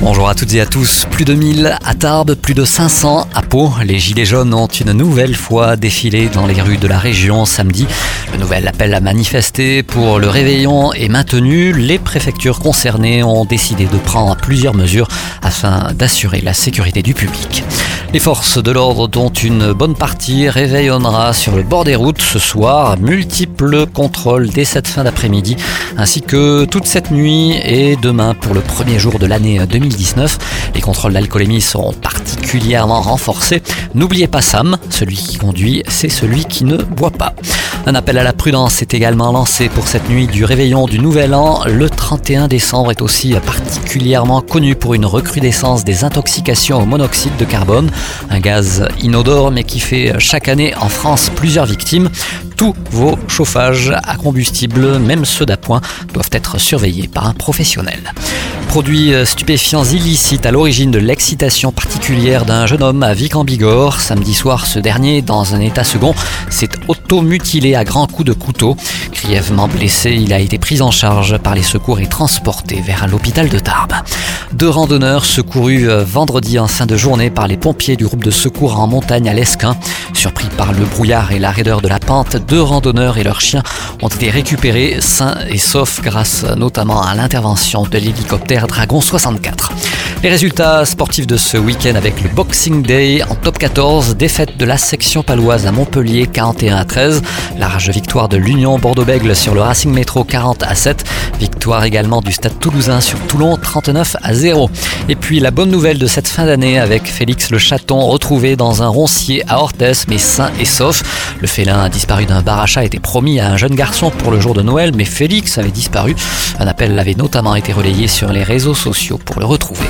Bonjour à toutes et à tous. Plus de 1000 à Tarbes, plus de 500 à Pau. Les Gilets jaunes ont une nouvelle fois défilé dans les rues de la région samedi. Le nouvel appel à manifester pour le réveillon est maintenu. Les préfectures concernées ont décidé de prendre plusieurs mesures afin d'assurer la sécurité du public. Les forces de l'ordre dont une bonne partie réveillonnera sur le bord des routes ce soir. Multiples contrôles dès cette fin d'après-midi ainsi que toute cette nuit et demain pour le premier jour de l'année 2019. Les contrôles d'alcoolémie seront particulièrement renforcés. N'oubliez pas Sam, celui qui conduit, c'est celui qui ne boit pas. Un appel à la prudence est également lancé pour cette nuit du réveillon du Nouvel An. Le 31 décembre est aussi particulièrement connu pour une recrudescence des intoxications au monoxyde de carbone, un gaz inodore mais qui fait chaque année en France plusieurs victimes. Tous vos chauffages à combustible, même ceux d'appoint, doivent être surveillés par un professionnel. Produits stupéfiants illicites à l'origine de l'excitation particulière d'un jeune homme à Vic en Bigorre. Samedi soir, ce dernier, dans un état second, s'est auto-mutilé à grands coups de couteau. Grièvement blessé, il a été pris en charge par les secours et transporté vers l'hôpital de Tarbes. Deux randonneurs secourus vendredi en fin de journée par les pompiers du groupe de secours en montagne à l'Esquin. Surpris par le brouillard et la raideur de la pente, deux randonneurs et leurs chiens ont été récupérés sains et saufs grâce notamment à l'intervention de l'hélicoptère Dragon 64. Les résultats sportifs de ce week-end avec le Boxing Day en top 14, défaite de la section paloise à Montpellier 41 à 13, large victoire de l'Union Bordeaux-Bègle sur le Racing Métro 40 à 7, victoire également du Stade Toulousain sur Toulon 39 à 0. Et puis la bonne nouvelle de cette fin d'année avec Félix le chaton retrouvé dans un roncier à Orthès mais sain et sauf. Le félin a disparu d'un bar achat était promis à un jeune garçon pour le jour de Noël mais Félix avait disparu. Un appel avait notamment été relayé sur les réseaux sociaux pour le retrouver.